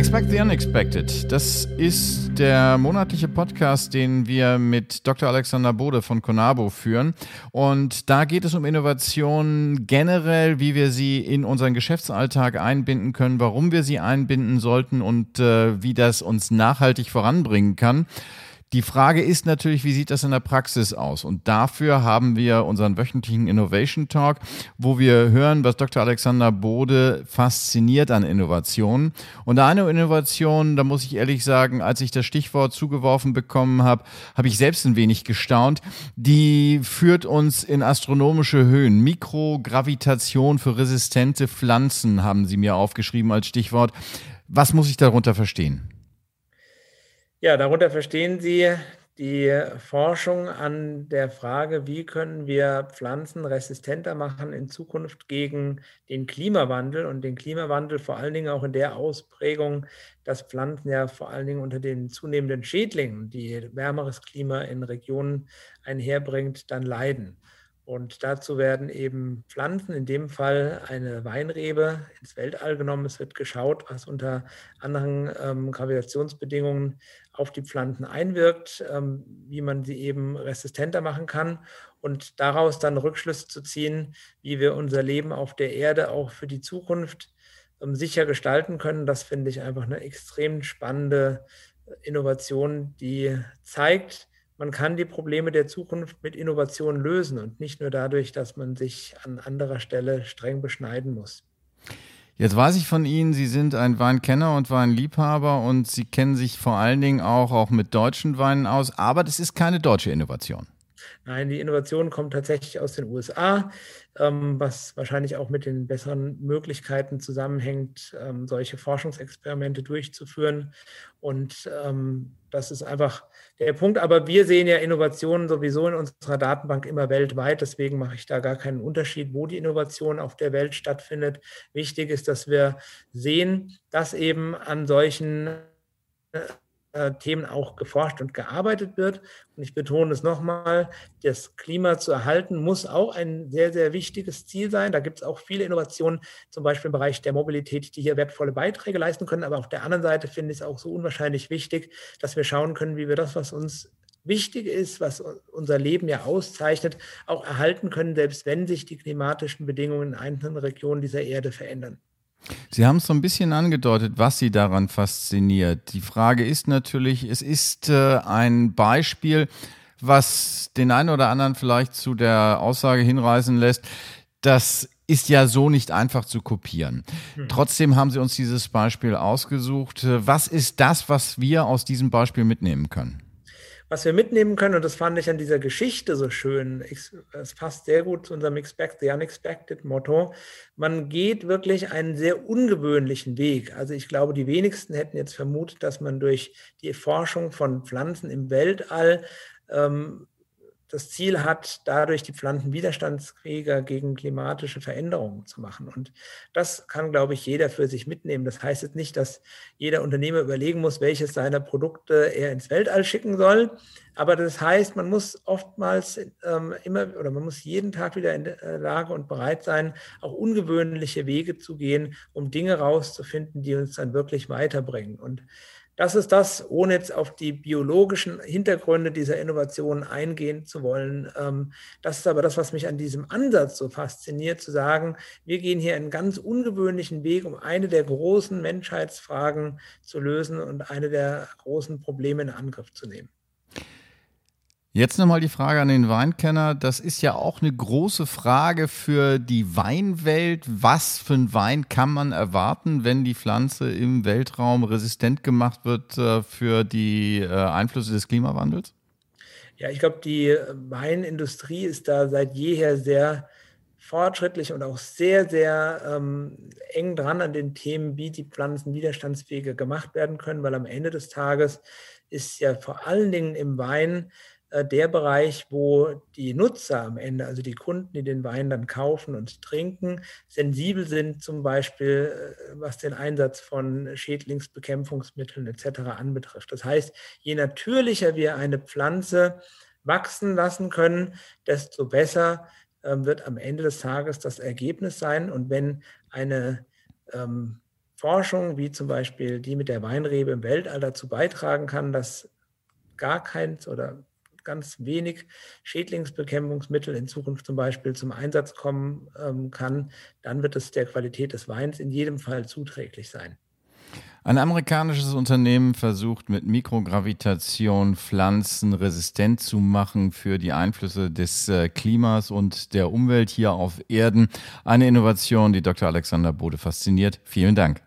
Expect the Unexpected. Das ist der monatliche Podcast, den wir mit Dr. Alexander Bode von Conabo führen. Und da geht es um Innovation generell, wie wir sie in unseren Geschäftsalltag einbinden können, warum wir sie einbinden sollten und äh, wie das uns nachhaltig voranbringen kann. Die Frage ist natürlich, wie sieht das in der Praxis aus? Und dafür haben wir unseren wöchentlichen Innovation Talk, wo wir hören, was Dr. Alexander Bode fasziniert an Innovationen. Und eine Innovation, da muss ich ehrlich sagen, als ich das Stichwort zugeworfen bekommen habe, habe ich selbst ein wenig gestaunt. Die führt uns in astronomische Höhen. Mikrogravitation für resistente Pflanzen haben Sie mir aufgeschrieben als Stichwort. Was muss ich darunter verstehen? Ja, darunter verstehen Sie die Forschung an der Frage, wie können wir Pflanzen resistenter machen in Zukunft gegen den Klimawandel und den Klimawandel vor allen Dingen auch in der Ausprägung, dass Pflanzen ja vor allen Dingen unter den zunehmenden Schädlingen, die wärmeres Klima in Regionen einherbringt, dann leiden. Und dazu werden eben Pflanzen, in dem Fall eine Weinrebe, ins Weltall genommen. Es wird geschaut, was unter anderen ähm, Gravitationsbedingungen auf die Pflanzen einwirkt, ähm, wie man sie eben resistenter machen kann und daraus dann Rückschlüsse zu ziehen, wie wir unser Leben auf der Erde auch für die Zukunft ähm, sicher gestalten können. Das finde ich einfach eine extrem spannende Innovation, die zeigt, man kann die Probleme der Zukunft mit Innovation lösen und nicht nur dadurch, dass man sich an anderer Stelle streng beschneiden muss. Jetzt weiß ich von Ihnen, Sie sind ein Weinkenner und Weinliebhaber und Sie kennen sich vor allen Dingen auch, auch mit deutschen Weinen aus, aber das ist keine deutsche Innovation. Nein, die Innovation kommt tatsächlich aus den USA, ähm, was wahrscheinlich auch mit den besseren Möglichkeiten zusammenhängt, ähm, solche Forschungsexperimente durchzuführen. Und ähm, das ist einfach der Punkt. Aber wir sehen ja Innovationen sowieso in unserer Datenbank immer weltweit. Deswegen mache ich da gar keinen Unterschied, wo die Innovation auf der Welt stattfindet. Wichtig ist, dass wir sehen, dass eben an solchen äh, Themen auch geforscht und gearbeitet wird. Und ich betone es nochmal, das Klima zu erhalten muss auch ein sehr, sehr wichtiges Ziel sein. Da gibt es auch viele Innovationen, zum Beispiel im Bereich der Mobilität, die hier wertvolle Beiträge leisten können. Aber auf der anderen Seite finde ich es auch so unwahrscheinlich wichtig, dass wir schauen können, wie wir das, was uns wichtig ist, was unser Leben ja auszeichnet, auch erhalten können, selbst wenn sich die klimatischen Bedingungen in einzelnen Regionen dieser Erde verändern. Sie haben es so ein bisschen angedeutet, was Sie daran fasziniert. Die Frage ist natürlich, es ist äh, ein Beispiel, was den einen oder anderen vielleicht zu der Aussage hinreißen lässt, das ist ja so nicht einfach zu kopieren. Hm. Trotzdem haben Sie uns dieses Beispiel ausgesucht. Was ist das, was wir aus diesem Beispiel mitnehmen können? Was wir mitnehmen können, und das fand ich an dieser Geschichte so schön, es passt sehr gut zu unserem Expect the Unexpected Motto, man geht wirklich einen sehr ungewöhnlichen Weg. Also ich glaube, die wenigsten hätten jetzt vermutet, dass man durch die Forschung von Pflanzen im Weltall ähm, das Ziel hat, dadurch die Pflanzen widerstandsfähiger gegen klimatische Veränderungen zu machen. Und das kann, glaube ich, jeder für sich mitnehmen. Das heißt jetzt nicht, dass jeder Unternehmer überlegen muss, welches seiner Produkte er ins Weltall schicken soll. Aber das heißt, man muss oftmals ähm, immer oder man muss jeden Tag wieder in der Lage und bereit sein, auch ungewöhnliche Wege zu gehen, um Dinge rauszufinden, die uns dann wirklich weiterbringen. Und das ist das, ohne jetzt auf die biologischen Hintergründe dieser Innovation eingehen zu wollen. Ähm, das ist aber das, was mich an diesem Ansatz so fasziniert, zu sagen, wir gehen hier einen ganz ungewöhnlichen Weg, um eine der großen Menschheitsfragen zu lösen und eine der großen Probleme in Angriff zu nehmen. Jetzt nochmal die Frage an den Weinkenner. Das ist ja auch eine große Frage für die Weinwelt. Was für ein Wein kann man erwarten, wenn die Pflanze im Weltraum resistent gemacht wird äh, für die äh, Einflüsse des Klimawandels? Ja, ich glaube, die Weinindustrie ist da seit jeher sehr fortschrittlich und auch sehr, sehr ähm, eng dran an den Themen, wie die Pflanzen widerstandsfähiger gemacht werden können, weil am Ende des Tages ist ja vor allen Dingen im Wein äh, der Bereich, wo die Nutzer am Ende, also die Kunden, die den Wein dann kaufen und trinken, sensibel sind, zum Beispiel äh, was den Einsatz von Schädlingsbekämpfungsmitteln etc. anbetrifft. Das heißt, je natürlicher wir eine Pflanze wachsen lassen können, desto besser ähm, wird am Ende des Tages das Ergebnis sein. Und wenn eine ähm, Forschung, wie zum Beispiel die mit der Weinrebe im Weltall dazu beitragen kann, dass gar keins oder ganz wenig Schädlingsbekämpfungsmittel in Zukunft zum Beispiel zum Einsatz kommen ähm, kann, dann wird es der Qualität des Weins in jedem Fall zuträglich sein. Ein amerikanisches Unternehmen versucht mit Mikrogravitation Pflanzen resistent zu machen für die Einflüsse des äh, Klimas und der Umwelt hier auf Erden. Eine Innovation, die Dr. Alexander Bode fasziniert. Vielen Dank.